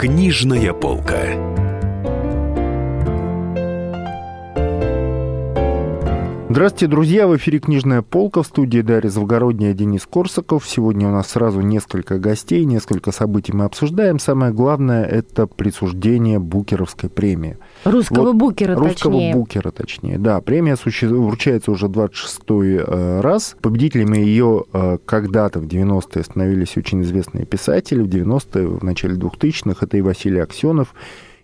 Книжная полка. Здравствуйте, друзья! В эфире «Книжная полка» в студии Дарья Завгородняя, Денис Корсаков. Сегодня у нас сразу несколько гостей, несколько событий мы обсуждаем. Самое главное – это присуждение Букеровской премии. Русского вот, букера, русского точнее. букера, точнее. Да, премия суще... вручается уже 26-й э, раз. Победителями ее э, когда-то в 90-е становились очень известные писатели. В 90-е, в начале 2000-х это и Василий Аксенов,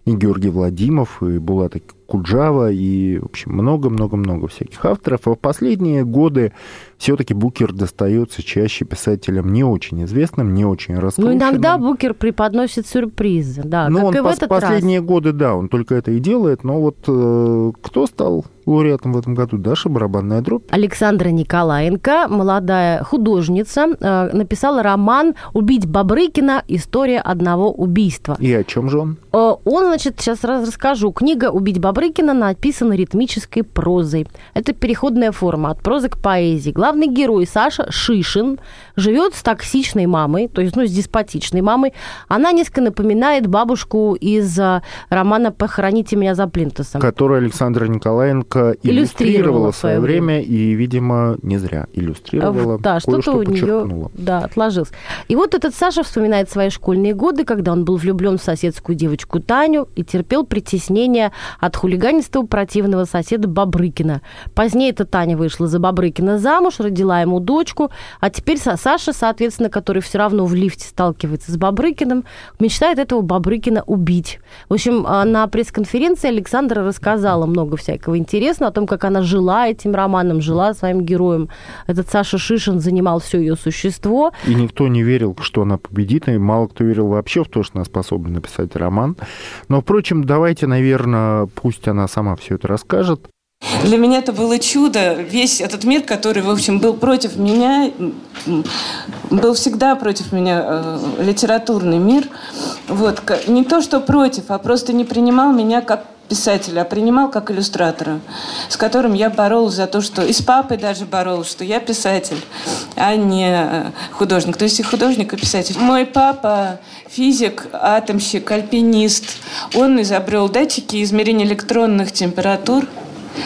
и Георгий Владимиров, и Булат Куджава, и, в общем, много-много-много всяких авторов. А в последние годы все-таки Букер достается чаще писателям не очень известным, не очень раскрученным. Ну, иногда Букер преподносит сюрпризы, да, ну, как он и в пос- этот последние раз. годы, да, он только это и делает, но вот э, кто стал лауреатом в этом году? Даша Барабанная дробь. Александра Николаенко, молодая художница, э, написала роман «Убить Бабрыкина. История одного убийства». И о чем же он? Э, Он, значит, сейчас раз расскажу. Книга «Убить Бабрыкина» написана ритмической прозой. Это переходная форма от прозы к поэзии. Главный герой Саша Шишин живет с токсичной мамой, то есть, ну, с деспотичной мамой. Она несколько напоминает бабушку из э, романа «Похороните меня за плинтусом». Который Александра Николаенко иллюстрировала, Иллюстрировала в свое время, и, видимо, не зря иллюстрировала. Да, что-то кое-что у нее да, отложилось. И вот этот Саша вспоминает свои школьные годы, когда он был влюблен в соседскую девочку Таню и терпел притеснение от хулиганистого противного соседа Бабрыкина. Позднее эта Таня вышла за Бабрыкина замуж, родила ему дочку, а теперь Са- Саша, соответственно, который все равно в лифте сталкивается с Бабрыкиным, мечтает этого Бабрыкина убить. В общем, а, на пресс-конференции Александра рассказала много всякого интересного о том, как она жила этим романом, жила своим героем. Этот Саша Шишин занимал все ее существо. И никто не верил, что она победит, и мало кто верил вообще в то, что она способна написать роман. Но, впрочем, давайте, наверное, пусть она сама все это расскажет. Для меня это было чудо. Весь этот мир, который, в общем, был против меня, был всегда против меня э, литературный мир. Вот. Не то, что против, а просто не принимал меня как писателя, а принимал как иллюстратора, с которым я боролась за то, что... И с папой даже боролась, что я писатель, а не э, художник. То есть и художник, и писатель. Мой папа физик, атомщик, альпинист. Он изобрел датчики измерения электронных температур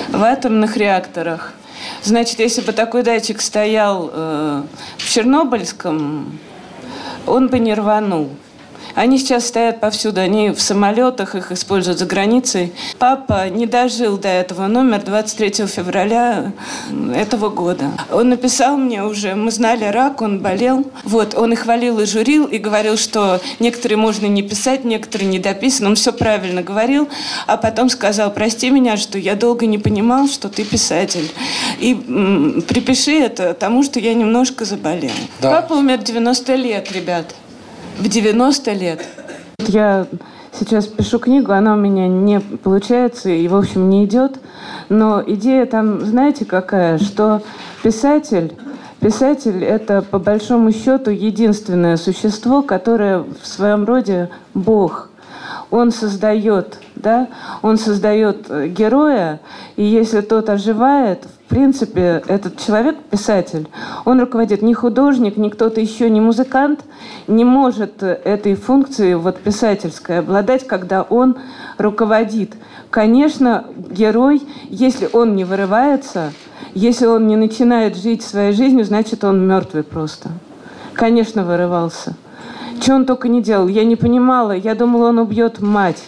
в атомных реакторах. Значит, если бы такой датчик стоял э, в Чернобыльском, он бы не рванул. Они сейчас стоят повсюду, они в самолетах, их используют за границей. Папа не дожил до этого номер 23 февраля этого года. Он написал мне уже, мы знали рак, он болел. Вот, он и хвалил, и журил, и говорил, что некоторые можно не писать, некоторые не дописаны. Он все правильно говорил, а потом сказал, прости меня, что я долго не понимал, что ты писатель. И м, припиши это тому, что я немножко заболел. Да. Папа умер в 90 лет, ребят. В 90 лет. Я сейчас пишу книгу, она у меня не получается и, в общем, не идет. Но идея там, знаете, какая? Что писатель, писатель – это, по большому счету, единственное существо, которое в своем роде Бог – он создает, да, он создает э, героя, и если тот оживает, в принципе, этот человек, писатель, он руководит не художник, не кто-то еще, не музыкант, не может э, этой функции вот писательской обладать, когда он руководит. Конечно, герой, если он не вырывается, если он не начинает жить своей жизнью, значит, он мертвый просто. Конечно, вырывался. Что он только не делал. Я не понимала. Я думала, он убьет мать.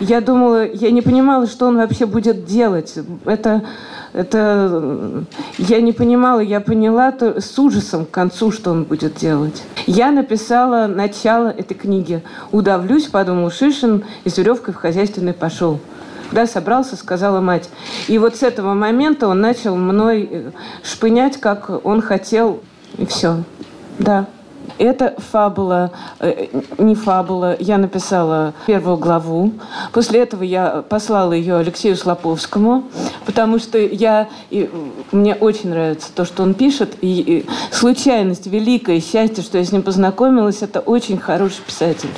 Я думала, я не понимала, что он вообще будет делать. Это, это, я не понимала. Я поняла то, с ужасом к концу, что он будет делать. Я написала начало этой книги. Удавлюсь, подумал Шишин, и с веревкой в хозяйственный пошел. Да, собрался, сказала мать. И вот с этого момента он начал мной э, шпынять, как он хотел, и все. Да. Это фабула, э, не фабула. Я написала первую главу. После этого я послала ее Алексею Слоповскому, потому что я, и, мне очень нравится то, что он пишет. И, и случайность, великое счастье, что я с ним познакомилась, это очень хороший писатель.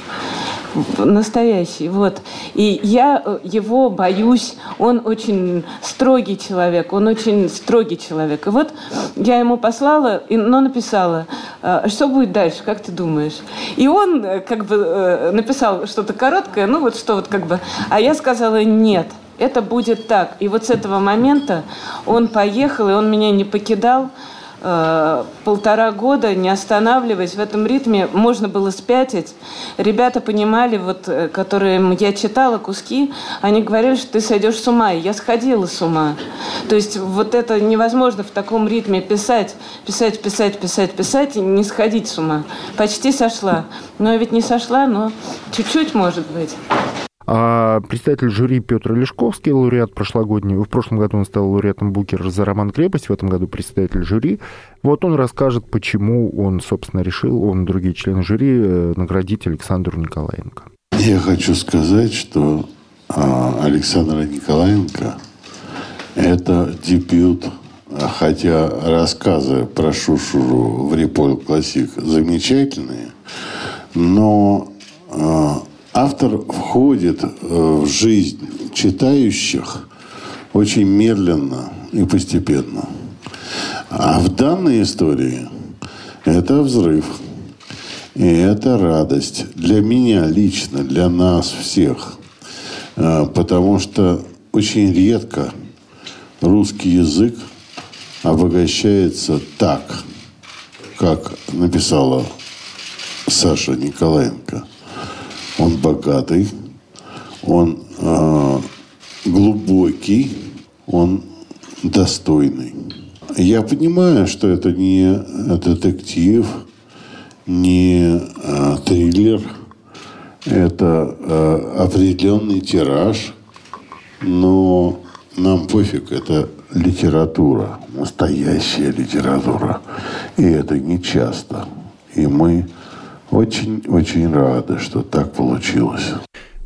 Настоящий, вот. И я э, его боюсь, он очень строгий человек, он очень строгий человек. И вот я ему послала, но написала, «А что будет дальше, как ты думаешь? И он э, как бы э, написал что-то короткое, ну вот что вот как бы, а я сказала нет – это будет так. И вот с этого момента он поехал, и он меня не покидал полтора года, не останавливаясь в этом ритме, можно было спятить. Ребята понимали, вот, э, которые я читала куски, они говорили, что ты сойдешь с ума. И я сходила с ума. То есть вот это невозможно в таком ритме писать, писать, писать, писать, писать и не сходить с ума. Почти сошла. Но ведь не сошла, но чуть-чуть, может быть. А председатель жюри Петр Лешковский, лауреат прошлогодний, в прошлом году он стал лауреатом Букер за роман «Крепость», в этом году председатель жюри. Вот он расскажет, почему он, собственно, решил, он и другие члены жюри, э, наградить Александру Николаенко. Я хочу сказать, что а, Александра Николаенко – это дебют хотя рассказы про Шушуру в Репол Классик замечательные, но а, автор входит э, в жизнь читающих очень медленно и постепенно. А в данной истории это взрыв. И это радость для меня лично, для нас всех. Э, потому что очень редко русский язык обогащается так, как написала Саша Николаенко – он богатый, он э, глубокий, он достойный. Я понимаю, что это не детектив, не э, триллер, это э, определенный тираж, но нам пофиг, это литература, настоящая литература. И это не часто. И мы очень-очень рады, что так получилось.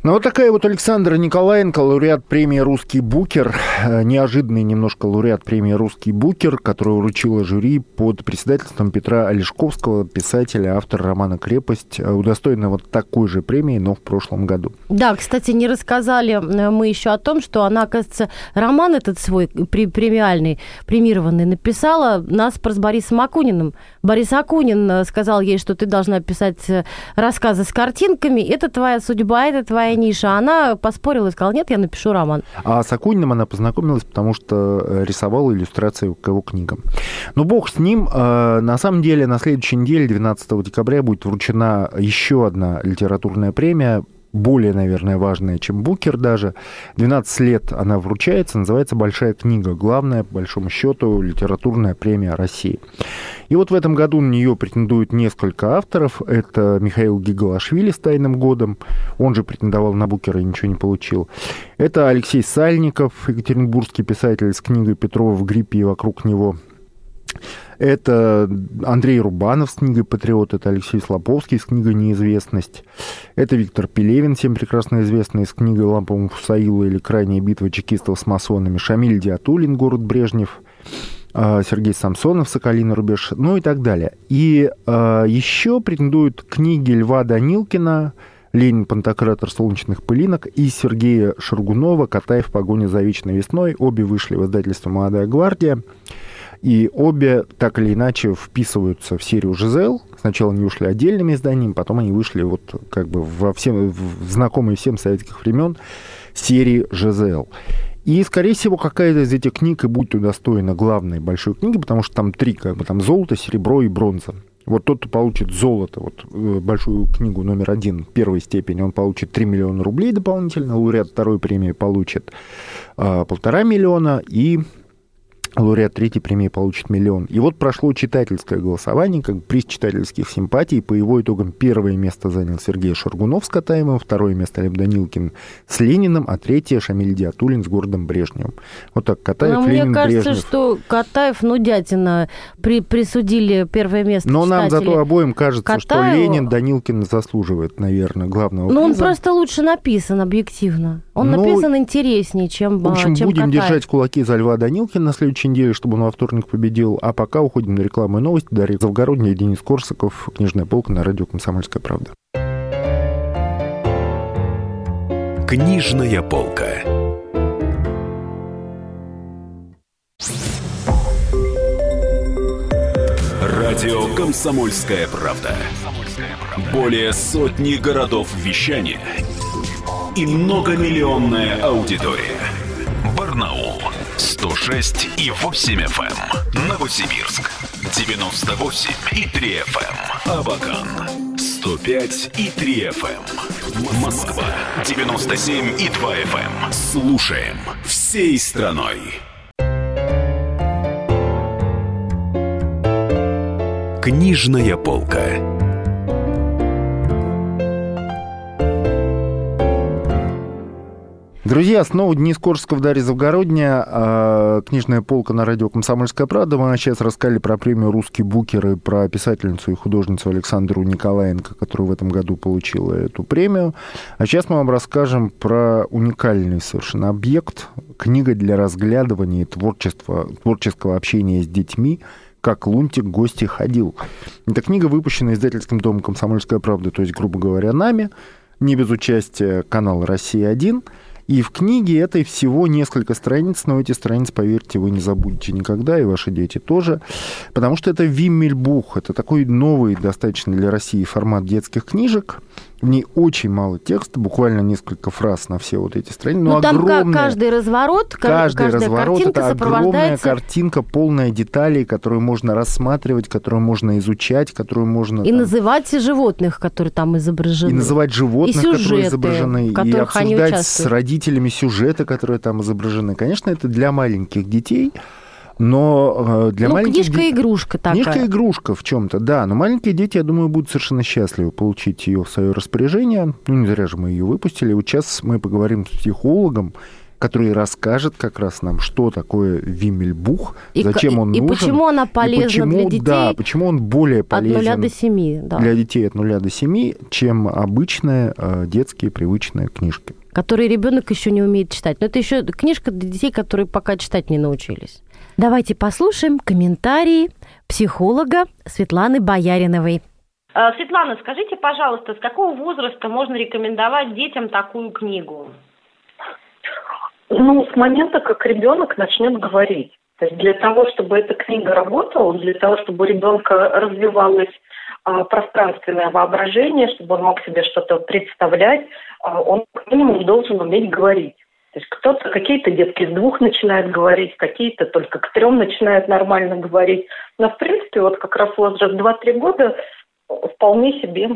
Ну, вот такая вот Александра Николаенко, лауреат премии «Русский букер», э, неожиданный немножко лауреат премии «Русский букер», которую вручила жюри под председательством Петра Олешковского, писателя, автора романа «Крепость», э, удостоенная вот такой же премии, но в прошлом году. Да, кстати, не рассказали э, мы еще о том, что она, оказывается, роман этот свой премиальный, премированный, написала наспор с Борисом Акуниным. Борис Акунин сказал ей, что ты должна писать рассказы с картинками, это твоя судьба, это твоя ниша. Она поспорила и сказала, нет, я напишу роман. А с Акуниным она познакомилась, потому что э, рисовала иллюстрации к его книгам. Ну, бог с ним. Э, на самом деле, на следующей неделе, 12 декабря, будет вручена еще одна литературная премия более, наверное, важная, чем Букер даже. 12 лет она вручается, называется «Большая книга». Главная, по большому счету, литературная премия России. И вот в этом году на нее претендуют несколько авторов. Это Михаил Гигалашвили с «Тайным годом». Он же претендовал на Букера и ничего не получил. Это Алексей Сальников, екатеринбургский писатель с книгой Петрова «В гриппе и вокруг него». Это Андрей Рубанов с книгой «Патриот», это Алексей Слоповский с книгой «Неизвестность». Это Виктор Пелевин, всем прекрасно известный, с книгой «Лампа Муфусаила» или «Крайняя битва чекистов с масонами». Шамиль Диатулин, «Город Брежнев». А, Сергей Самсонов, «Соколиный рубеж», ну и так далее. И э, еще претендуют книги Льва Данилкина, Ленин, Пантократор солнечных пылинок и Сергея Шаргунова «Катай в погоне за вечной весной». Обе вышли в издательство «Молодая гвардия». И обе так или иначе вписываются в серию Жизел. Сначала они ушли отдельными изданиями, потом они вышли вот как бы во всем, в знакомые всем советских времен серии Жизел. И, скорее всего, какая-то из этих книг и будет удостоена главной большой книги, потому что там три, как бы там золото, серебро и бронза. Вот тот, кто получит золото, вот э, большую книгу номер один первой степени, он получит 3 миллиона рублей дополнительно, лауреат второй премии получит а, полтора миллиона, и лауреат третьей премии получит миллион. И вот прошло читательское голосование, как приз читательских симпатий. По его итогам первое место занял Сергей Шаргунов с Катаевым, второе место Лев Данилкин с Лениным, а третье Шамиль Диатулин с городом Брежневым. Вот так, Катаев, Но Ленин, Мне кажется, Брежнев. что Катаев, ну, дятина, при, присудили первое место Но нам читатели. зато обоим кажется, Катаеву. что Ленин Данилкин заслуживает, наверное, главного Ну, он просто лучше написан объективно. Он Ну, написан интереснее, чем В общем, чем будем Катаев. держать кулаки за Льва Данилкина на следующей неделе, чтобы он во вторник победил. А пока уходим на рекламу и новости. Дарья Завгородняя, Денис Корсаков, Книжная полка на радио «Комсомольская правда». Книжная полка. Радио «Комсомольская правда». Более сотни городов вещания и многомиллионная аудитория. Барнаул 106 и 8 FM. Эм. Новосибирск 98 и 3 FM. Эм. Абакан 105 и 3 FM. Эм. Москва 97 и 2 FM. Слушаем всей страной. Книжная полка. Друзья, снова Денис Корсков, Дарья Завгородня, э, книжная полка на радио «Комсомольская правда». Мы сейчас рассказали про премию «Русский букер» и про писательницу и художницу Александру Николаенко, которая в этом году получила эту премию. А сейчас мы вам расскажем про уникальный совершенно объект, книга для разглядывания и творчества, творческого общения с детьми как Лунтик гости ходил. Эта книга выпущена издательским домом «Комсомольская правда», то есть, грубо говоря, нами, не без участия канала «Россия-1». И в книге этой всего несколько страниц, но эти страницы, поверьте, вы не забудете никогда, и ваши дети тоже, потому что это Виммельбух, это такой новый достаточно для России формат детских книжек, в ней очень мало текста, буквально несколько фраз на все вот эти страницы. Но, но там огромная, каждый разворот, каждый каждая разворот это огромная картинка, полная деталей, которую можно рассматривать, которую можно изучать, которую можно... И там... называть животных, которые там изображены. И называть животных, и сюжеты, которые изображены. И обсуждать с родителями сюжеты, которые там изображены. Конечно, это для маленьких детей. Но э, для ну, маленьких... книжка-игрушка такая. Книжка-игрушка в чем-то, да. Но маленькие дети, я думаю, будут совершенно счастливы получить ее в свое распоряжение. Ну, не зря же мы ее выпустили. Вот сейчас мы поговорим с психологом, который расскажет как раз нам, что такое Вимельбух, и зачем он и нужен. И почему она полезна почему, для детей Да, почему он более полезен от 0 до 7, да. для детей от 0 до 7, чем обычные э, детские привычные книжки. Которые ребенок еще не умеет читать. Но это еще книжка для детей, которые пока читать не научились. Давайте послушаем комментарии психолога Светланы Бояриновой. Э, Светлана, скажите, пожалуйста, с какого возраста можно рекомендовать детям такую книгу? Ну, с момента, как ребенок начнет говорить. То есть для того, чтобы эта книга работала, для того, чтобы у ребенка развивалось а, пространственное воображение, чтобы он мог себе что-то представлять, а, он как минимум должен уметь говорить. То есть кто-то, какие-то детки с двух начинают говорить, какие-то только к трем начинают нормально говорить. Но, в принципе, вот как раз возраст 2-3 года вполне себе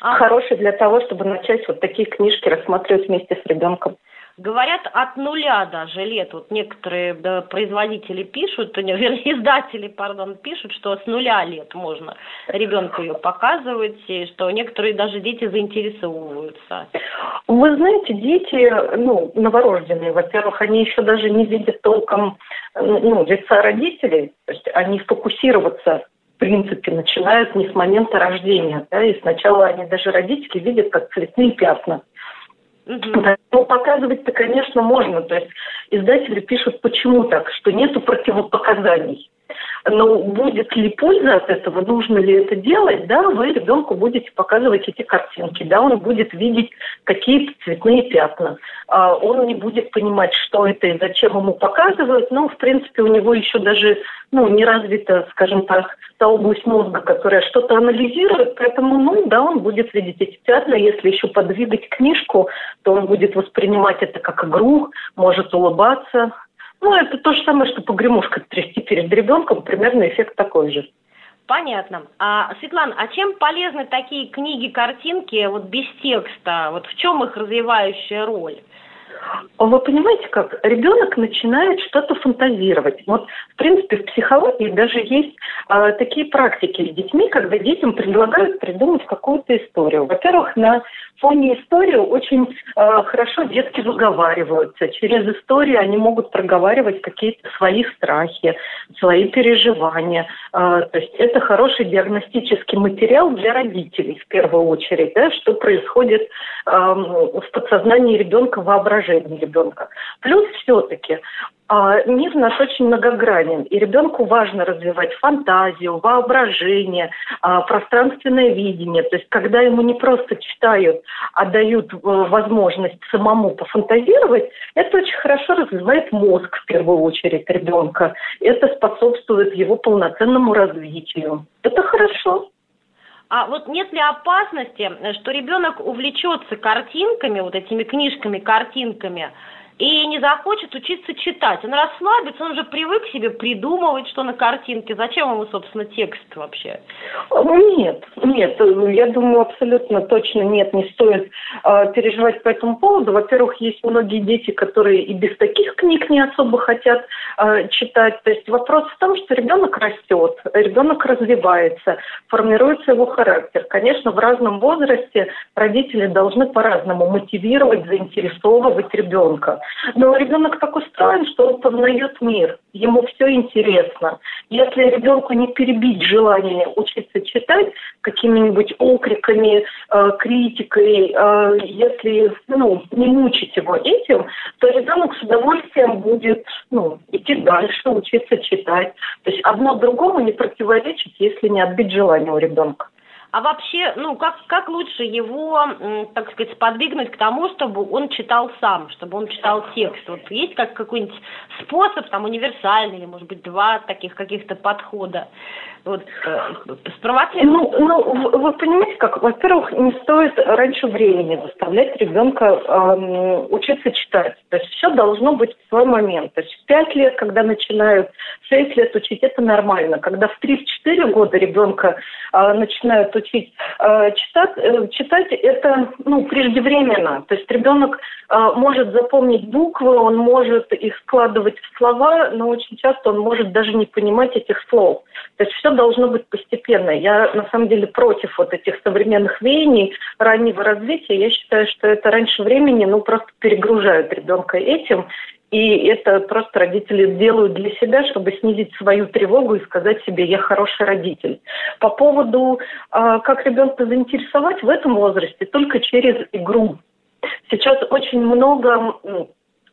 а. хороший для того, чтобы начать вот такие книжки рассматривать вместе с ребенком. Говорят, от нуля даже лет. Вот некоторые да, производители пишут, вернее, издатели, пардон, пишут, что с нуля лет можно ребенку ее показывать, и что некоторые даже дети заинтересовываются. Вы знаете, дети, ну, новорожденные, во-первых, они еще даже не видят толком ну, лица родителей, то есть они фокусироваться в принципе, начинают не с момента рождения. Да, и сначала они даже родители видят как цветные пятна. Ну, показывать-то, конечно, можно. То есть издатели пишут, почему так, что нету противопоказаний. Но будет ли польза от этого, нужно ли это делать, да, вы ребенку будете показывать эти картинки, да, он будет видеть какие-то цветные пятна. А он не будет понимать, что это и зачем ему показывают, но, в принципе, у него еще даже, ну, не развита, скажем так, та область мозга, которая что-то анализирует, поэтому, ну, да, он будет видеть эти пятна, если еще подвигать книжку, то он будет воспринимать это как игру, может улыбаться, ну, это то же самое, что погремушкой трясти перед ребенком, примерно эффект такой же. Понятно. А, Светлана, а чем полезны такие книги, картинки вот без текста? Вот в чем их развивающая роль? Вы понимаете, как ребенок начинает что-то фантазировать. Вот, в принципе, в психологии даже есть э, такие практики с детьми, когда детям предлагают придумать какую-то историю. Во-первых, на фоне истории очень э, хорошо детки выговариваются. Через историю они могут проговаривать какие-то свои страхи, свои переживания. Э, то есть это хороший диагностический материал для родителей в первую очередь, да, что происходит э, в подсознании ребенка воображения ребенка. Плюс все-таки мир наш очень многогранен, и ребенку важно развивать фантазию, воображение, а, пространственное видение. То есть, когда ему не просто читают, а дают э, возможность самому пофантазировать, это очень хорошо развивает мозг в первую очередь ребенка. Это способствует его полноценному развитию. Это хорошо. А вот нет ли опасности, что ребенок увлечется картинками, вот этими книжками, картинками, и не захочет учиться читать. Он расслабится, он уже привык себе придумывать, что на картинке. Зачем ему, собственно, текст вообще? Нет, нет, я думаю, абсолютно точно нет, не стоит э, переживать по этому поводу. Во-первых, есть многие дети, которые и без таких книг не особо хотят э, читать. То есть вопрос в том, что ребенок растет, ребенок развивается, формируется его характер. Конечно, в разном возрасте родители должны по-разному мотивировать, заинтересовывать ребенка. Но ребенок так устроен, что он познает мир, ему все интересно. Если ребенку не перебить желание учиться читать какими-нибудь окриками, э, критикой, э, если ну, не мучить его этим, то ребенок с удовольствием будет ну, идти дальше, учиться читать. То есть одно другому не противоречит, если не отбить желание у ребенка. А вообще, ну, как, как лучше его, так сказать, сподвигнуть к тому, чтобы он читал сам, чтобы он читал текст? Вот есть как какой-нибудь способ, там, универсальный, или, может быть, два таких каких-то подхода? Вот, э, спровоцировать? Ну, ну, вы понимаете, как, во-первых, не стоит раньше времени заставлять ребенка э, учиться читать. То есть все должно быть в свой момент. То есть в пять лет, когда начинают, в шесть лет учить, это нормально. Когда в три-четыре года ребенка э, начинают учить э, читать, э, читать, это ну, преждевременно. То есть ребенок э, может запомнить буквы, он может их складывать в слова, но очень часто он может даже не понимать этих слов. То есть все должно быть постепенно. Я на самом деле против вот этих современных веяний раннего развития. Я считаю, что это раньше времени ну, просто перегружают ребенка этим, и это просто родители делают для себя, чтобы снизить свою тревогу и сказать себе, я хороший родитель. По поводу, а, как ребенка заинтересовать в этом возрасте, только через игру. Сейчас очень много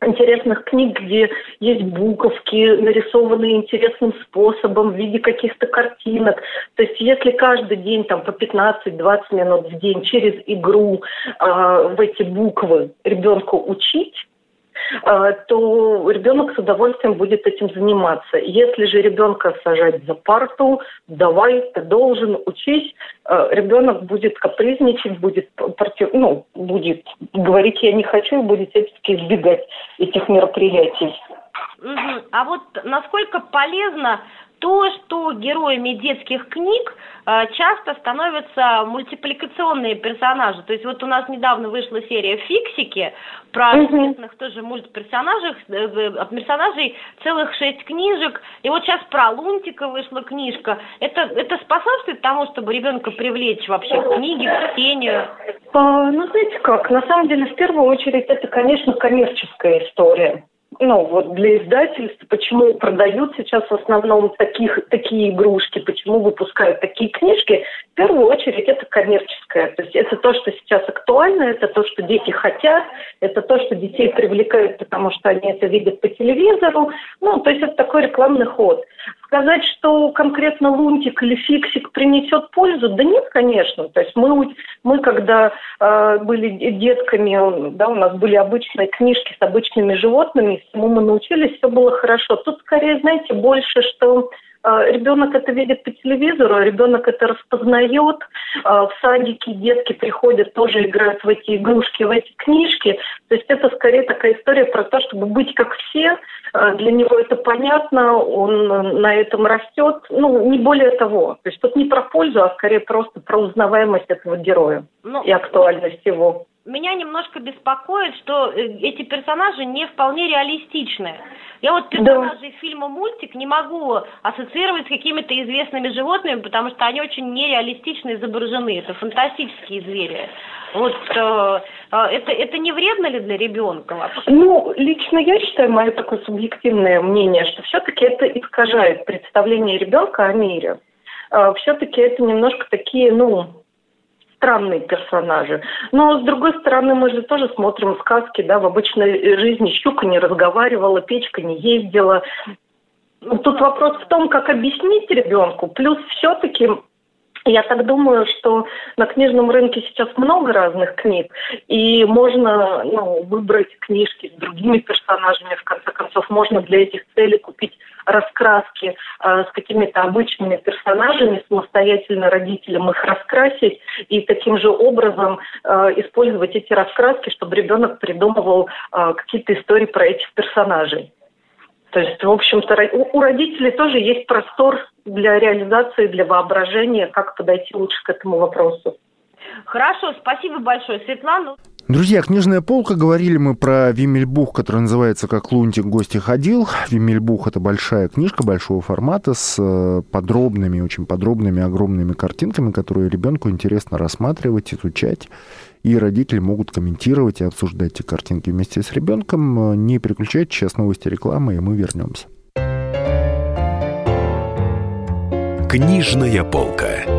интересных книг, где есть буковки, нарисованные интересным способом в виде каких-то картинок. То есть если каждый день там по 15-20 минут в день через игру э, в эти буквы ребенку учить, то ребенок с удовольствием будет этим заниматься. Если же ребенка сажать за парту, давай, ты должен, учись, а, ребенок будет капризничать, будет, ну, будет говорить «я не хочу» и будет всячески избегать этих мероприятий. А вот насколько полезно то, что героями детских книг э, часто становятся мультипликационные персонажи. То есть вот у нас недавно вышла серия «Фиксики» про известных тоже мультперсонажей, э, персонажей целых шесть книжек. И вот сейчас про Лунтика вышла книжка. Это, это способствует тому, чтобы ребенка привлечь вообще к книге, к чтению? А, ну, знаете как, на самом деле, в первую очередь, это, конечно, коммерческая история ну, вот для издательств, почему продают сейчас в основном таких, такие игрушки, почему выпускают такие книжки, в первую очередь это коммерческое. То есть это то, что сейчас актуально, это то, что дети хотят, это то, что детей привлекает, потому что они это видят по телевизору. Ну, то есть это такой рекламный ход. Сказать, что конкретно лунтик или фиксик принесет пользу, да нет, конечно. То есть мы, мы когда э, были детками, да, у нас были обычные книжки с обычными животными, всему мы научились, все было хорошо. Тут скорее, знаете, больше, что Ребенок это видит по телевизору, а ребенок это распознает. Э, в садике детки приходят, тоже играют в эти игрушки, в эти книжки. То есть это скорее такая история про то, чтобы быть как все, Э, для него это понятно, он э, на этом растет. Ну, не более того. То есть тут не про пользу, а скорее просто про узнаваемость этого героя ну, и актуальность его. Меня немножко беспокоит, что э, эти персонажи не вполне реалистичны. Я вот персонажей да. фильма «Мультик» не могу ассоциировать с какими-то известными животными, потому что они очень нереалистично изображены. Это фантастические звери. Вот э, э, это, это не вредно ли для ребенка вообще? Ну, лично я считаю, мое такое субъективное мнение, что все-таки это искажает представление ребенка о мире. Э, все-таки это немножко такие, ну, странные персонажи. Но, с другой стороны, мы же тоже смотрим сказки, да, в обычной жизни щука не разговаривала, печка не ездила. Ну, тут вопрос в том, как объяснить ребенку. Плюс все-таки я так думаю, что на книжном рынке сейчас много разных книг, и можно ну, выбрать книжки с другими персонажами, в конце концов, можно для этих целей купить раскраски э, с какими-то обычными персонажами, самостоятельно родителям их раскрасить, и таким же образом э, использовать эти раскраски, чтобы ребенок придумывал э, какие-то истории про этих персонажей. То есть, в общем-то, у родителей тоже есть простор для реализации, для воображения, как подойти лучше к этому вопросу. Хорошо, спасибо большое, Светлана. Друзья, книжная полка. Говорили мы про Вимельбух, который называется «Как Лунтик гости ходил». Вимельбух – это большая книжка большого формата с э, подробными, очень подробными, огромными картинками, которые ребенку интересно рассматривать, изучать. И родители могут комментировать и обсуждать эти картинки вместе с ребенком. Не переключайте, сейчас новости рекламы, и мы вернемся. Книжная полка.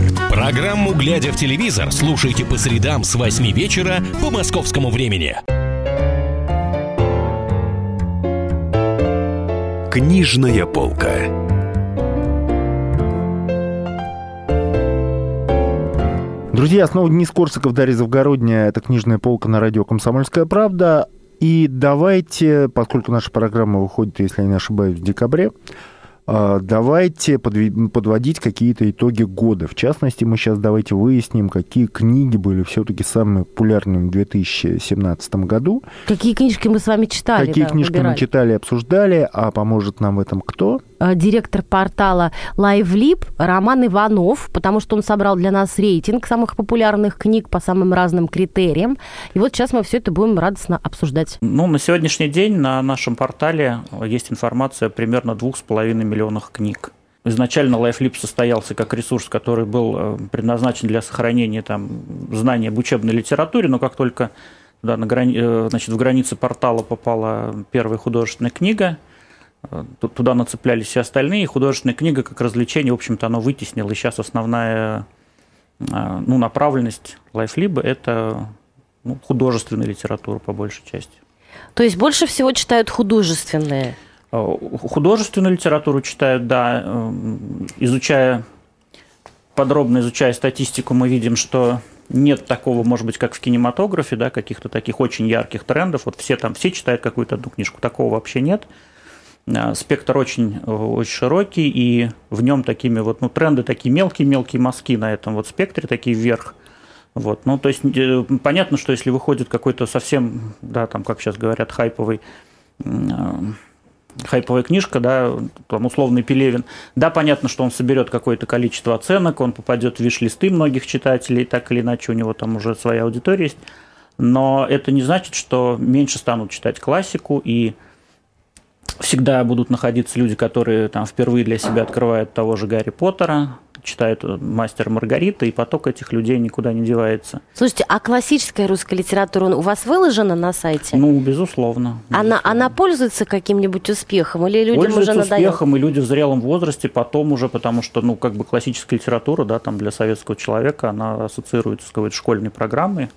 Программу «Глядя в телевизор» слушайте по средам с 8 вечера по московскому времени. Книжная полка. Друзья, снова Денис Корсаков, Дарья Завгородняя. Это книжная полка на радио «Комсомольская правда». И давайте, поскольку наша программа выходит, если я не ошибаюсь, в декабре, давайте подводить какие-то итоги года. В частности, мы сейчас давайте выясним, какие книги были все-таки самыми популярными в 2017 году. Какие книжки мы с вами читали. Какие да, книжки выбирали. мы читали, обсуждали, а поможет нам в этом кто? Э, директор портала LiveLib Роман Иванов, потому что он собрал для нас рейтинг самых популярных книг по самым разным критериям. И вот сейчас мы все это будем радостно обсуждать. Ну, на сегодняшний день на нашем портале есть информация о примерно двух с половиной миллионах книг. Изначально LifeLib состоялся как ресурс, который был э, предназначен для сохранения там, знаний об учебной литературе, но как только да, на грани... Э, значит, в границы портала попала первая художественная книга – Туда нацеплялись все остальные. Художественная книга как развлечение, в общем-то, оно вытеснило. И сейчас основная а, ну, направленность LifeLib – это ну, художественная литература по большей части. То есть больше всего читают художественные? А, художественную литературу читают, да. Эм, изучая, подробно изучая статистику, мы видим, что нет такого, может быть, как в кинематографе, да, каких-то таких очень ярких трендов. Вот все там, все читают какую-то одну книжку. Такого вообще нет. А, спектр очень, очень широкий, и в нем такими вот, ну, тренды такие мелкие-мелкие мазки на этом вот спектре, такие вверх. Вот, ну, то есть э, понятно, что если выходит какой-то совсем, да, там, как сейчас говорят, хайповый хайповая книжка, да, там условный Пелевин, да, понятно, что он соберет какое-то количество оценок, он попадет в виш-листы многих читателей, так или иначе у него там уже своя аудитория есть, но это не значит, что меньше станут читать классику, и всегда будут находиться люди, которые там впервые для себя открывают того же Гарри Поттера, читают «Мастер Маргарита», и поток этих людей никуда не девается. Слушайте, а классическая русская литература у вас выложена на сайте? Ну, безусловно. безусловно. Она, она пользуется каким-нибудь успехом или людям пользуется уже надоело? успехом, и люди в зрелом возрасте потом уже, потому что, ну, как бы классическая литература, да, там для советского человека, она ассоциируется с какой-то школьной программой,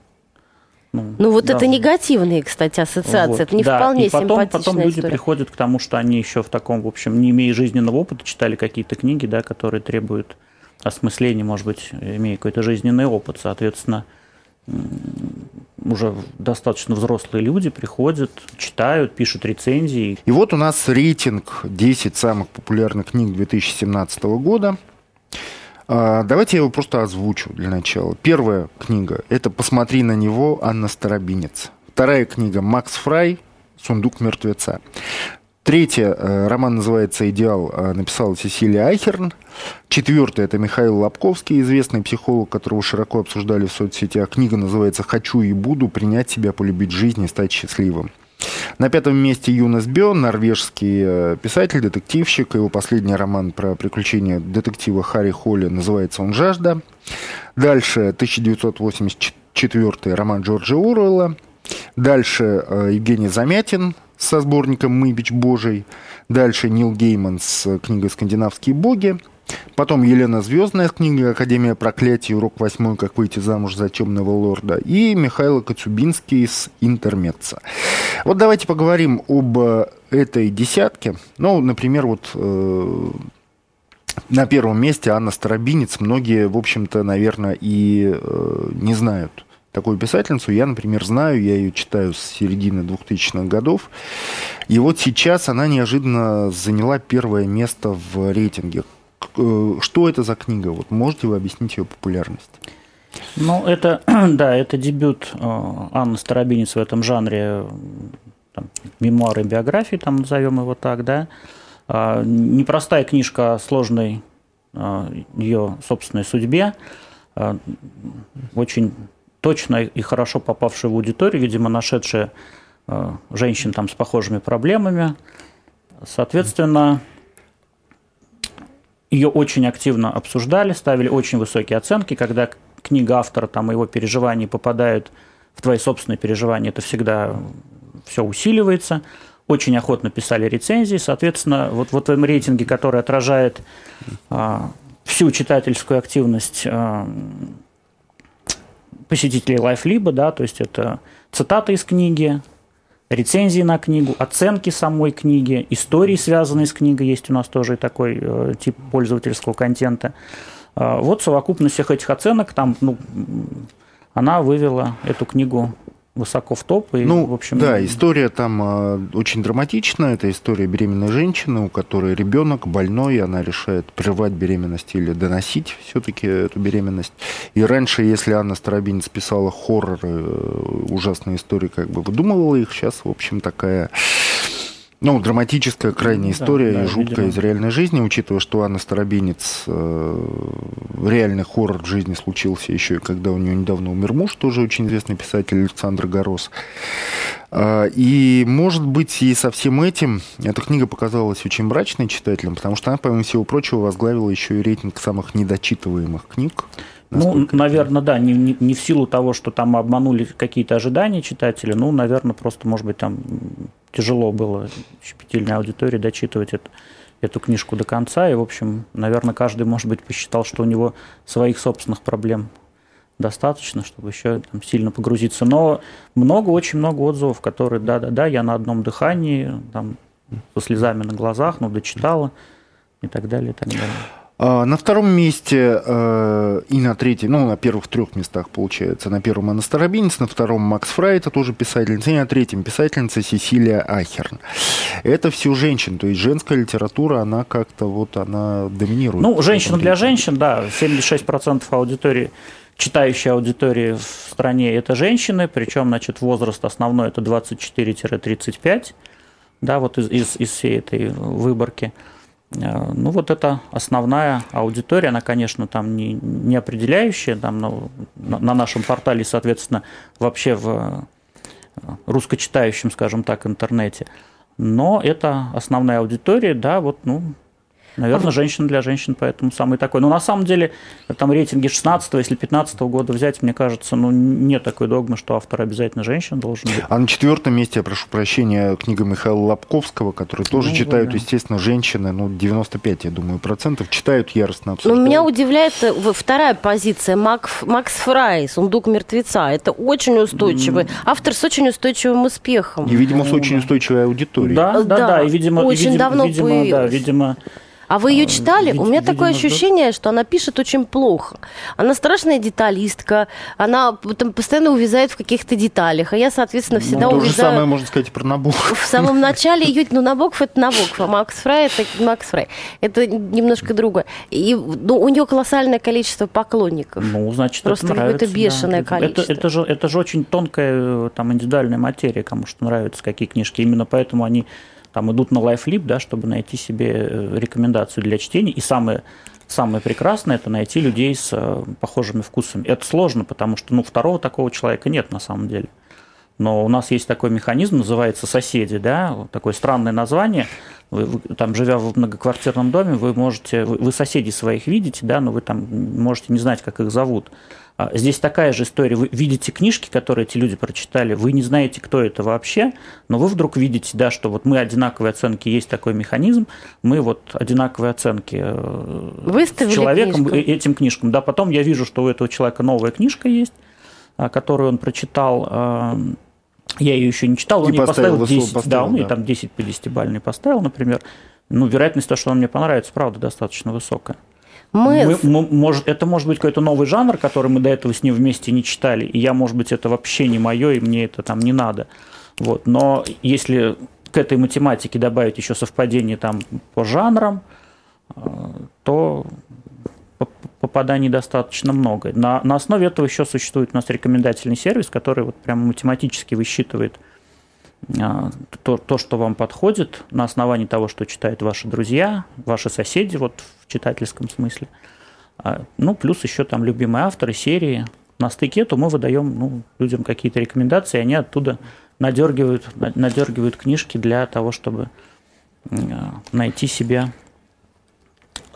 ну, ну вот да. это негативные, кстати, ассоциации. Вот. Это не да. вполне и потом, симпатичная потом люди история. приходят к тому, что они еще в таком, в общем, не имея жизненного опыта, читали какие-то книги, да, которые требуют осмысления, может быть, имея какой-то жизненный опыт. Соответственно, уже достаточно взрослые люди приходят, читают, пишут рецензии. И вот у нас рейтинг 10 самых популярных книг 2017 года. А, давайте я его просто озвучу для начала. Первая книга – это «Посмотри на него» Анна Старобинец. Вторая книга – Макс Фрай «Сундук мертвеца». Третье, э, роман называется «Идеал», э, написала Сесилия Айхерн. Четвертое, это Михаил Лобковский, известный психолог, которого широко обсуждали в соцсетях. Книга называется «Хочу и буду. Принять себя, полюбить жизнь и стать счастливым». На пятом месте Юнас Бё, норвежский э, писатель, детективщик. Его последний роман про приключения детектива Харри Холли называется он «Жажда». Дальше 1984 роман Джорджа Уруэлла. Дальше Евгений Замятин со сборником «Мы бич Божий». Дальше Нил Гейман с книгой «Скандинавские боги». Потом Елена Звездная с книгой «Академия проклятий. Урок восьмой. Как выйти замуж за темного лорда». И Михаил Коцюбинский с «Интермеца». Вот давайте поговорим об этой десятке. Ну, например, вот э, на первом месте Анна Старобинец. Многие, в общем-то, наверное, и э, не знают такую писательницу. Я, например, знаю, я ее читаю с середины 2000-х годов. И вот сейчас она неожиданно заняла первое место в рейтинге. Э, что это за книга? Вот можете вы объяснить ее популярность? Ну, это, да, это дебют э, Анны Старобинец в этом жанре там, мемуары биографии, там назовем его так, да. А, непростая книжка о сложной э, ее собственной судьбе, очень точно и хорошо попавшая в аудиторию, видимо, нашедшая женщин там с похожими проблемами. Соответственно, ее очень активно обсуждали, ставили очень высокие оценки. Когда книга автора там, его переживаний попадают в твои собственные переживания, это всегда все усиливается. Очень охотно писали рецензии. Соответственно, вот, вот в этом рейтинге, который отражает а, всю читательскую активность а, посетителей LifeLib, да, то есть это цитаты из книги, рецензии на книгу, оценки самой книги, истории, связанные с книгой, есть у нас тоже такой э, тип пользовательского контента. Э, вот совокупность всех этих оценок, там, ну, она вывела эту книгу высоко в топ. И, ну, в общем, да, история там э, очень драматичная. Это история беременной женщины, у которой ребенок больной, и она решает прервать беременность или доносить все-таки эту беременность. И раньше, если Анна Старобинец писала хорроры, э, ужасные истории, как бы выдумывала их, сейчас, в общем, такая ну, драматическая крайняя история да, да, и жуткая видимо. из реальной жизни, учитывая, что Анна Старобинец, э, реальный хоррор в жизни случился еще и когда у нее недавно умер муж, тоже очень известный писатель Александр Горос. Э, и, может быть, и со всем этим эта книга показалась очень мрачной читателям, потому что она, помимо всего прочего, возглавила еще и рейтинг самых недочитываемых книг. Ну, наверное, да, не, не, не в силу того, что там обманули какие-то ожидания читателя, ну, наверное, просто, может быть, там тяжело было щепетильной аудитории дочитывать эту, эту книжку до конца. И, в общем, наверное, каждый, может быть, посчитал, что у него своих собственных проблем достаточно, чтобы еще там, сильно погрузиться. Но много, очень много отзывов, которые, да-да-да, я на одном дыхании, там, со слезами на глазах, ну, дочитала и так далее, и так далее. А, на втором месте э, и на третьем, ну, на первых трех местах, получается. На первом Анна Старобинец, на втором Макс Фрай, это тоже писательница, и на третьем писательница Сесилия Ахерн. Это все женщин, то есть женская литература, она как-то вот, она доминирует. Ну, женщина для женщин, да, 76% аудитории читающей аудитории в стране это женщины, причем, значит, возраст основной это 24-35, да, вот из, из, из всей этой выборки. Э, ну, вот это основная аудитория, она, конечно, там не, не определяющая, там, но на нашем портале, соответственно, вообще в э, русскочитающем, скажем так, интернете. Но это основная аудитория, да, вот, ну, Наверное, женщина для женщин, поэтому самый такой. Но на самом деле, там рейтинги 16 если 15 года взять, мне кажется, ну, нет такой догмы, что автор обязательно женщина должен быть. А на четвертом месте, я прошу прощения, книга Михаила Лобковского, который тоже ну, читают, да. естественно, женщины, ну, 95, я думаю, процентов, читают яростно, обсуждают. Но меня удивляет э, вторая позиция, Макс, Макс Фрай, «Сундук мертвеца». Это очень устойчивый, автор с очень устойчивым успехом. И, видимо, с очень устойчивой аудиторией. Да, да, да, да и, видимо, очень видимо, давно видимо, появилась. да, видимо, а вы ее читали? Вид- У меня такое ощущение, что она пишет очень плохо. Она страшная деталистка, она там постоянно увязает в каких-то деталях, а я, соответственно, ну, всегда ну, увязаю... То же самое можно сказать про Набоков. В самом начале ее... Ну, Набоков – это Набоков, а Макс Фрай – это Макс Фрай. Это немножко другое. И ну, у нее колоссальное количество поклонников. Ну, значит, Просто это нравится, какое-то бешеное да. количество. Это, это, же, это же очень тонкая там индивидуальная материя, кому что нравится, какие книжки. Именно поэтому они там идут на LifeLib, да, чтобы найти себе э, рекомендацию для чтения. И самое, самое прекрасное – это найти людей с э, похожими вкусами. Это сложно, потому что ну, второго такого человека нет на самом деле. Но у нас есть такой механизм, называется «соседи», да, такое странное название. Вы, вы, там, живя в многоквартирном доме, вы можете, вы, вы соседей своих видите, да, но вы там можете не знать, как их зовут. А здесь такая же история. Вы видите книжки, которые эти люди прочитали, вы не знаете, кто это вообще, но вы вдруг видите, да, что вот мы одинаковые оценки, есть такой механизм, мы вот одинаковые оценки э, Выставили с человеком, книжку. этим книжкам. Да, потом я вижу, что у этого человека новая книжка есть, а, которую он прочитал, а, я ее еще не читал, он И мне поставил поставил высоко, 10, поставил, да, он мне да. там 10 по 10 бальный поставил, например. Ну, вероятность того, что он мне понравится, правда, достаточно высокая. Мы, Мы- мы- может, это может быть какой-то новый жанр, который мы до этого с ним вместе не читали, и я, может быть, это вообще не мое, и мне это там не надо. Вот. Но если к этой математике добавить еще совпадение там по жанрам, э, то попаданий достаточно много. На, на основе этого еще существует у нас рекомендательный сервис, который вот прямо математически высчитывает то, то, что вам подходит на основании того, что читают ваши друзья, ваши соседи, вот в читательском смысле. А, Ну, плюс еще там любимые авторы, серии. На стыке, то мы выдаем ну, людям какие-то рекомендации, они оттуда надергивают, на- надергивают книжки для того, чтобы а, найти себе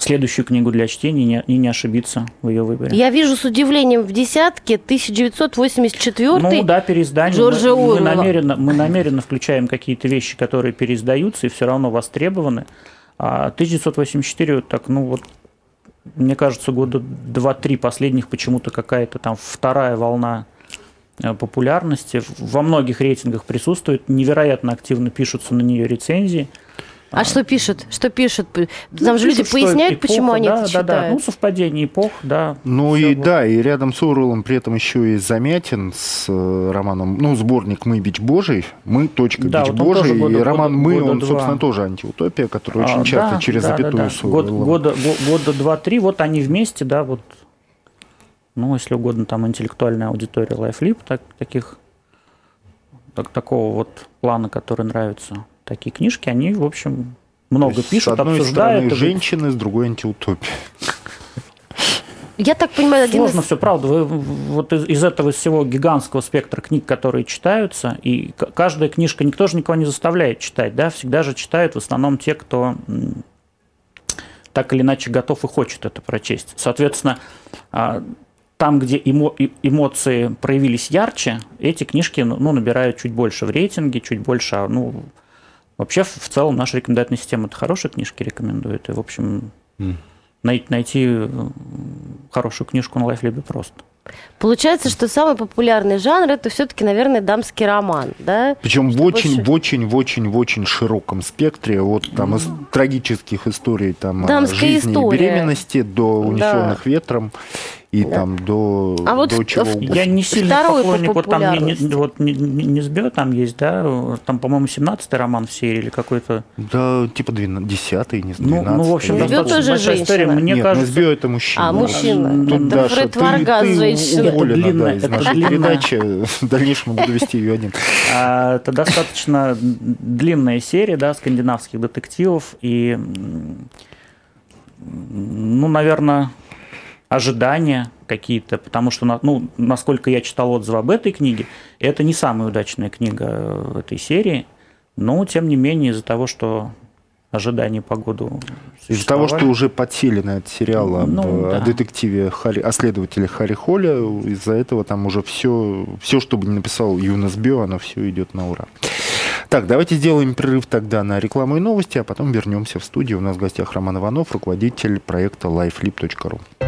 следующую книгу для чтения и не, ошибиться в ее выборе. я вижу с удивлением в десятке 1984 Ну да, переиздание. Джорджа мы, мы намеренно, мы намеренно включаем какие-то вещи, которые переиздаются и все равно востребованы. А 1984, вот так, ну вот, мне кажется, года 2-3 последних почему-то какая-то там вторая волна э, популярности. Во многих рейтингах присутствует, невероятно активно пишутся на нее рецензии. А что пишут? Что пишут? Там Ну, же люди пишут, что поясняют, эпоха, почему они да, это да, да. читают. Ну, совпадение эпох, да. Ну и вот. да, и рядом с Оруэллом при этом еще и Замятин с э, романом, ну, сборник «Мы, бич Божий», «Мы, точка, Да, бич вот Божий», года- и роман года- «Мы», года он, два. собственно, тоже антиутопия, который А, очень часто да, через да, да, запятую да. с Год- года, го- года два-три, вот они вместе, да, вот, ну, если угодно, там интеллектуальная аудитория LifeLib, так, таких, так, такого вот плана, который нравится, такие книжки, они, в общем, много То есть, пишут, С одной обсуждают. стороны и женщины, с другой антиутопия. Я так понимаю, один Сложно из... все, правда. Вы вот из, из этого всего гигантского спектра книг, которые читаются, и каждая книжка никто же никого не заставляет читать, да, всегда же читают в основном те, кто так или иначе готов и хочет это прочесть. Соответственно, а, там, где эмо- эмоции проявились ярче, эти книжки ну, ну, набирают чуть больше в рейтинге, чуть больше, а, ну, вообще в в целом наша рекомендательная система это хорошие книжки рекомендует, и, в общем, най- найти э, хорошую книжку на LifeLib просто. Получается, что самый популярный жанр это все-таки, наверное, дамский роман, да? Причем в Что очень, больше- в очень, в очень, в очень широком спектре, вот там из трагических историй там о Дамская жизни история. и беременности до унесенных ветром и там до, А вот до чего угодно. Я не сильно Второй по поклонник, вот там не, вот не, не, не сбё там есть, да, там, по-моему, 17-й роман в серии или какой-то. Да, типа 12, 10 не знаю, Ну, 12 ну, в общем, Несбё достаточно тоже большая история. женщина. Мне Нет, кажется, Несбё это мужчина. А, мужчина. Тут, Это Даша, Фред ты- Варгас, ты женщина. уволена, Это длинная- да, из это нашей длинная. передачи. В дальнейшем буду вести ее один. а, это достаточно длинная серия, да, скандинавских детективов и, ну, наверное, ожидания какие-то, потому что, ну, насколько я читал отзывы об этой книге, это не самая удачная книга э, этой серии, но, тем не менее, из-за того, что ожидания по году Из-за того, что уже подсели на этот сериал об, Ну, о да. детективе, Харри, о следователе Харри Холля, из-за этого там уже все, все, что бы не написал Юнас Био, оно все идет на ура. Так, давайте сделаем перерыв тогда на рекламу и новости, а потом вернемся в студию. У нас в гостях Роман Иванов, руководитель проекта lifelip.ru.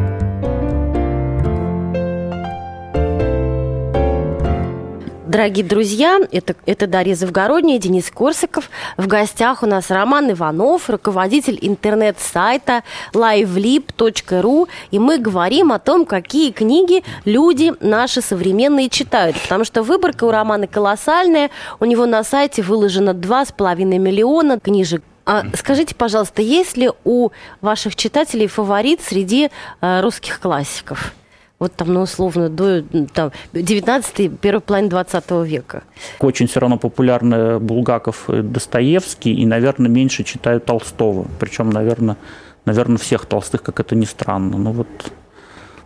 Дорогие друзья, это, это Дарья Завгородняя, Денис Корсаков. В гостях у нас Роман Иванов, руководитель интернет-сайта livelib.ru. И мы говорим о том, какие книги люди наши современные читают. Потому что выборка у Романа колоссальная. У него на сайте выложено 2,5 миллиона книжек а скажите, пожалуйста, есть ли у ваших читателей фаворит среди э, русских классиков? Вот там, ну, условно, до там, 19 первой половины 20 века. Очень все равно популярны Булгаков и Достоевский, и, наверное, меньше читают Толстого. Причем, наверное, наверное, всех толстых, как это ни странно. Но вот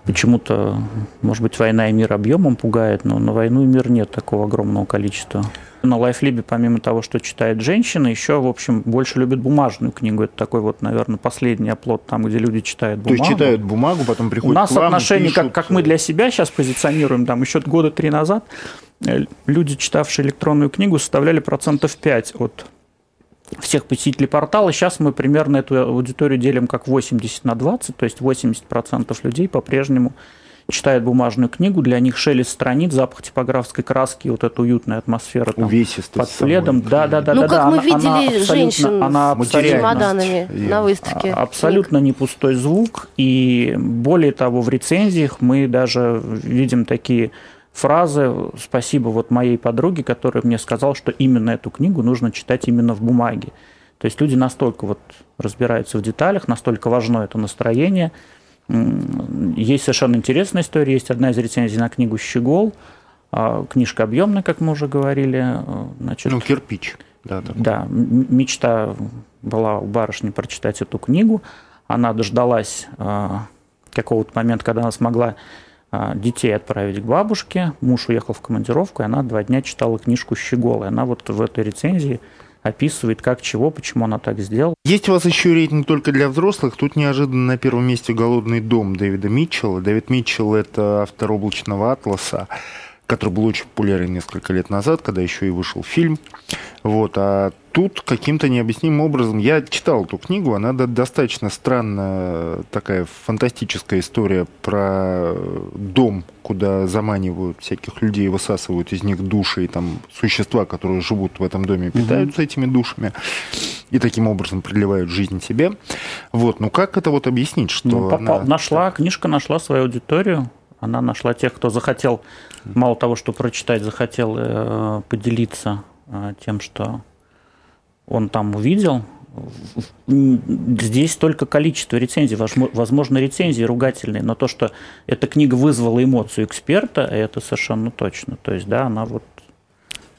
почему-то, может быть, «Война и мир» объемом пугает, но на «Войну и мир» нет такого огромного количества. На Лайфлибе, помимо того, что читает женщина, еще, в общем, больше любят бумажную книгу. Это такой вот, наверное, последний оплот там, где люди читают бумагу. То есть читают бумагу, потом приходят У нас к вам отношения, пишут... как, как мы для себя сейчас позиционируем, там еще года три назад, э, люди, читавшие электронную книгу, составляли процентов 5 от всех посетителей портала. Сейчас мы примерно эту аудиторию делим как 80 на 20, то есть 80% людей по-прежнему читают бумажную книгу, для них шелест страниц, запах типографской краски, вот эта уютная атмосфера там, под пледом. Да, да, да, ну, да, как да. мы она, видели она женщин она с чемоданами на выставке. А, абсолютно не пустой звук, и более того, в рецензиях мы даже видим такие фразы «Спасибо вот моей подруге, которая мне сказала, что именно эту книгу нужно читать именно в бумаге». То есть люди настолько вот разбираются в деталях, настолько важно это настроение – есть совершенно интересная история. Есть одна из рецензий на книгу «Щегол». А, книжка объемная, как мы уже говорили. Значит, ну, кирпич. Да, да. да, мечта была у барышни прочитать эту книгу. Она дождалась а, какого-то момента, когда она смогла а, детей отправить к бабушке. Муж уехал в командировку, и она два дня читала книжку «Щегол». И она вот в этой рецензии описывает, как, чего, почему она так сделала. Есть у вас еще рейтинг только для взрослых. Тут неожиданно на первом месте «Голодный дом» Дэвида Митчелла. Дэвид Митчелл – это автор «Облачного атласа» который был очень популярен несколько лет назад, когда еще и вышел фильм. Вот. А тут каким-то необъяснимым образом... Я читал эту книгу, она достаточно странная, такая фантастическая история про дом, куда заманивают всяких людей, высасывают из них души, и там существа, которые живут в этом доме, питаются угу. этими душами и таким образом продлевают жизнь себе. Вот, ну как это вот объяснить, что ну, попал, она... нашла книжка нашла свою аудиторию, она нашла тех, кто захотел, мало того, что прочитать, захотел э, поделиться э, тем, что он там увидел. Здесь только количество рецензий, возможно, рецензии ругательные, но то, что эта книга вызвала эмоцию эксперта, это совершенно точно. То есть, да, она вот,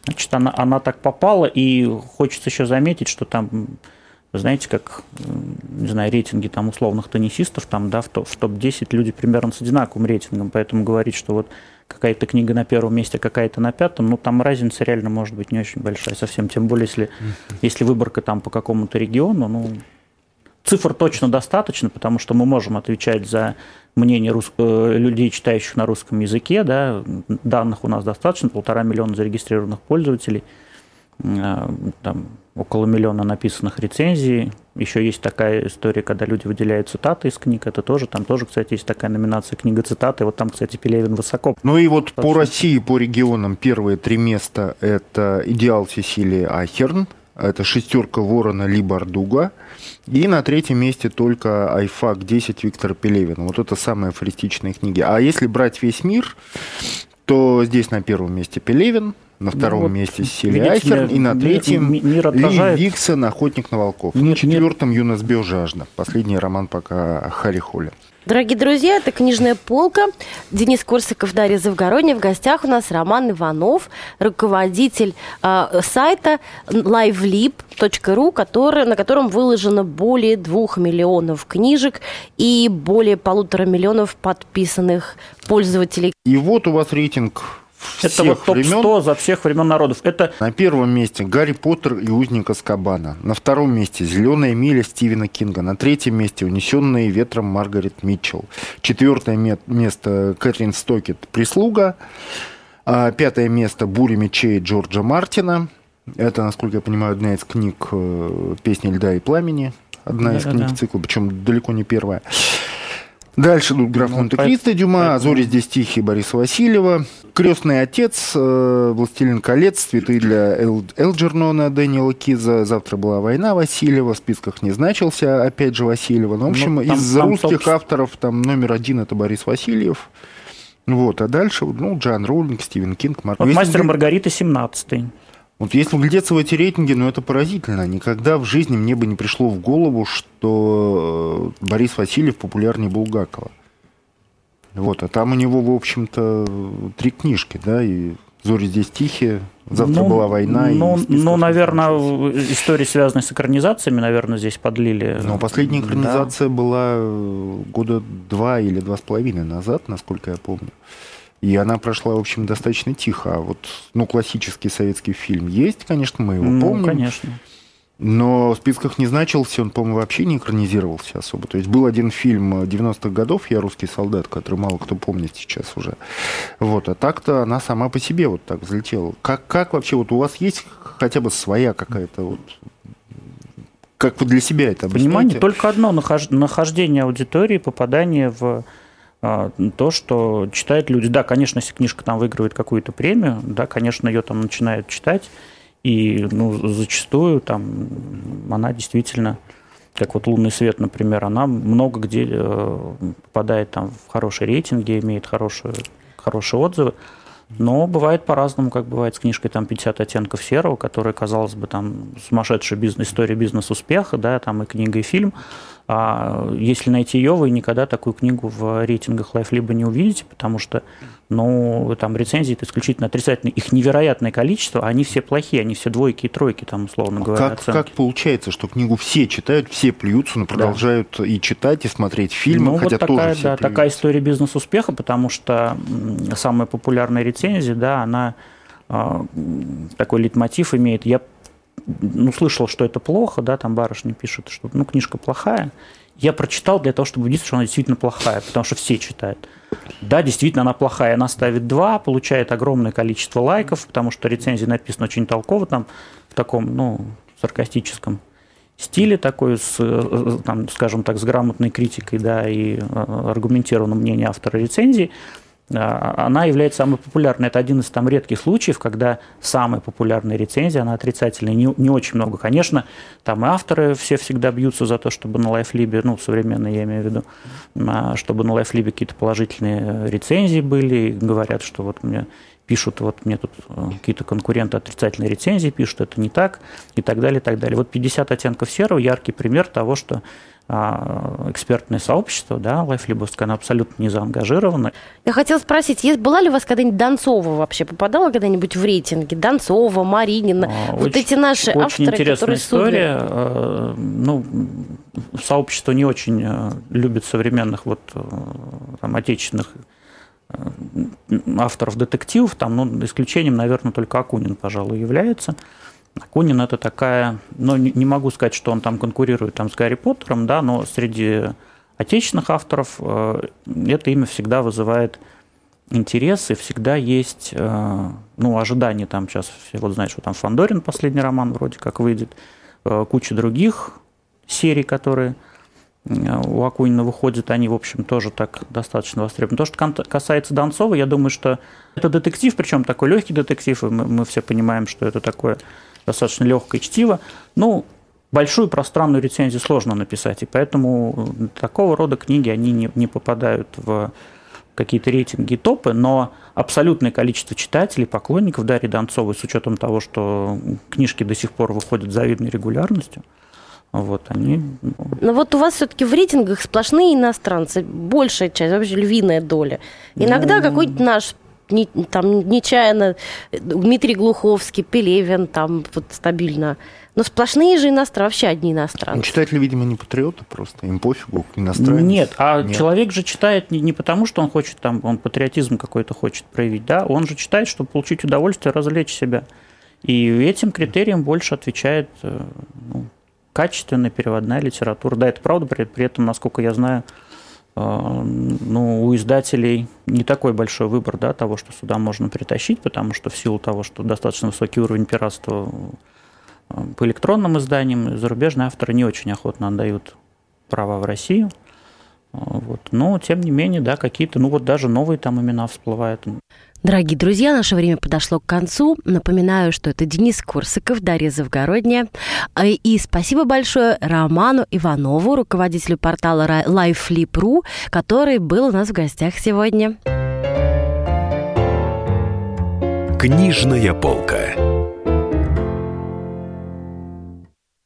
значит, она, она так попала, и хочется еще заметить, что там знаете, как, не знаю, рейтинги там условных теннисистов, там, да, в, топ- в топ-10 люди примерно с одинаковым рейтингом, поэтому говорить, что вот какая-то книга на первом месте, какая-то на пятом, ну, там разница реально может быть не очень большая совсем, тем более, если, если выборка там по какому-то региону, ну, цифр точно достаточно, потому что мы можем отвечать за мнение рус... Э, людей, читающих на русском языке, да, данных у нас достаточно, полтора миллиона зарегистрированных пользователей, там, около миллиона написанных рецензий. Еще есть такая история, когда люди выделяют цитаты из книг. Это тоже, там тоже, кстати, есть такая номинация книга цитаты. Вот там, кстати, Пелевин высоко. Ну и вот по России, по регионам первые три места это «Идеал» Сесилии Ахерн, это «Шестерка Ворона» либо «Ардуга». И на третьем месте только «Айфак 10» Виктора Пелевина. Вот это самые афористичные книги. А если брать весь мир, то здесь на первом месте Пелевин, на втором ну, вот, месте Сили Айхерн, и на третьем мир отражает... Ли Виксон, «Охотник на волков». Мир, на четвертом мир... «Юнос Бео жажда». Последний роман пока Харри Холли. Дорогие друзья, это «Книжная полка». Денис Корсаков, Дарья Завгородня. В гостях у нас Роман Иванов, руководитель э, сайта livelib.ru, который, на котором выложено более двух миллионов книжек и более полутора миллионов подписанных пользователей. И вот у вас рейтинг это вот топ-100 за всех времен народов. Это... На первом месте Гарри Поттер и узник Аскабана. На втором месте Зеленая миля Стивена Кинга. На третьем месте Унесенные ветром Маргарет Митчелл. Четвертое место Кэтрин Стокет Прислуга. А пятое место Буря мечей Джорджа Мартина. Это, насколько я понимаю, одна из книг э, «Песни льда и пламени». Одна да, из книг да. цикла, причем далеко не первая. Дальше идут граф Ну, Монте-Кристо Дюма, «А «Зори здесь тихие» Бориса Васильева, «Крестный отец», э, «Властелин колец», «Цветы для Эл- Элджернона» Дэниела Киза, «Завтра была война» Васильева, в списках не значился, опять же, Васильева. Ну, в общем, Ну, там- из там русских топ- авторов там номер один это Борис Васильев. Вот, а дальше, ну, Джан Роулинг, Стивен Кинг, Марк. Вот «Мастер Маргарита» 17 Вот если вглядеться в эти рейтинги, ну это поразительно. Никогда в жизни мне бы не пришло в голову, что э, Борис Васильев популярнее Булгакова. Вот, а там у него, в общем-то, три книжки, да, и «Зори здесь тихие», «Завтра Ну, была война» и Ну, списках ну, не наверное, истории, связанные с экранизациями, наверное, здесь подлили. Но последняя Да. экранизация была э, года два или два с половиной назад, насколько я помню. И она прошла, в общем, достаточно тихо. А вот, ну, классический советский фильм есть, конечно, мы его Ну, помним. конечно. Но в списках не значился, он, по-моему, вообще не экранизировался особо. То есть был один фильм 90-х годов «Я русский солдат», который мало кто помнит сейчас уже. Вот, а так-то она сама по себе вот так взлетела. Как, как вообще, вот у вас есть хотя бы своя какая-то вот... Как вы для себя это Понимание объясняете? только одно нахож- нахождение аудитории, попадание в то, что читают люди. Да, конечно, если книжка там выигрывает какую-то премию, да, конечно, ее там начинают читать, и ну, зачастую там она действительно, как вот «Лунный свет», например, она много где э, попадает там в хорошие рейтинги, имеет хорошие, хорошие отзывы. Но бывает по-разному, как бывает с книжкой там 50 оттенков серого, которая, казалось бы, там сумасшедшая бизнес, история бизнес-успеха, да, там и книга, и фильм. А если найти ее, вы никогда такую книгу в рейтингах Life либо не увидите, потому что, ну, там рецензии это исключительно отрицательные. Их невероятное количество, а они все плохие, они все двойки и тройки, там, условно говоря, Как, оценки. как получается, что книгу все читают, все плюются, но продолжают и читать, и смотреть фильмы, ну, хотя вот такая, тоже все да, такая история бизнес-успеха, потому что самая популярная рецензия, да, она а, такой литмотив имеет. Я ну, слышал, что это плохо, да, там барышня пишет, что ну, книжка плохая. Я прочитал для того, чтобы убедиться, что она действительно плохая, потому что все читают. Да, действительно, она плохая. Она ставит два, получает огромное количество лайков, потому что рецензия написана очень толково, там, в таком, ну, саркастическом стиле такой, с, э, там, скажем так, с грамотной критикой, да, и э, аргументированным мнением автора рецензии, она является самой популярной. Это один из там редких случаев, когда самая популярная рецензия, она отрицательная. Не, не очень много. Конечно, там и авторы все всегда бьются за то, чтобы на LifeLib, ну, современные я имею в виду, а, чтобы на LifeLib какие-то положительные рецензии были, говорят, что вот мне пишут, вот мне тут э, какие-то конкуренты отрицательные рецензии пишут, это не так, и так далее, и так далее. Вот 50 оттенков серого – яркий пример того, что а, экспертное сообщество, да, лайфлибовское, оно абсолютно не заангажировано. Я хотела спросить, есть, была ли у вас когда-нибудь Донцова вообще? Попадала когда-нибудь в рейтинги? Донцова, Маринина? А, вот очень- эти наши очень авторы, интересная которые история. Э, Ну, сообщество не очень э, любит современных вот там, отечественных авторов детективов. Там, ну, исключением, наверное, только Акунин, пожалуй, является. Акунин это такая, ну, не могу сказать, что он там конкурирует там, с Гарри Поттером, да, но среди отечественных авторов э, это имя всегда вызывает интерес, и всегда есть, э, ну, ожидания там сейчас, вот знают, что там Фандорин последний роман вроде как выйдет, э, куча других серий, которые э, у Акунина выходят, они, в общем, тоже так достаточно востребованы. То, что касается Донцова, я думаю, что это детектив, причем такой легкий детектив, и мы, мы все понимаем, что это такое достаточно легкое чтиво. Ну, большую пространную рецензию сложно написать, и поэтому такого рода книги, они не, не попадают в какие-то рейтинги топы, но абсолютное количество читателей, поклонников Дарьи Донцовой, с учетом того, что книжки до сих пор выходят с завидной регулярностью, вот, они... ну, Но вот у вас все-таки в рейтингах сплошные иностранцы, большая часть, вообще львиная доля. Иногда Ну. какой-то наш не- там нечаянно э, Дмитрий Глуховский, Пелевин там вот стабильно. Но сплошные же иностранцы, вообще одни Ну, иностранцы. читатели, видимо, не патриоты просто, им пофигу, иностранец. Нет, а Нет. человек же читает не, не потому, что он хочет там, он патриотизм какой-то хочет проявить, да, он же читает, чтобы получить удовольствие, развлечь себя. И этим критериям больше отвечает э, ну, качественная переводная литература. Да, это правда, при, при этом, насколько я знаю, э, ну, у издателей не такой большой выбор да, того, что сюда можно притащить, потому что в силу того, что достаточно высокий уровень пиратства э, по электронным изданиям, зарубежные авторы не очень охотно отдают права в Россию. Вот. Но, тем не менее, да, какие-то, ну вот даже новые там имена всплывают. Дорогие друзья, наше время подошло к концу. Напоминаю, что это Денис Корсаков, Дарья Завгородняя. И спасибо большое Роману Иванову, руководителю портала LifeFlip.ru, который был у нас в гостях сегодня. Книжная полка.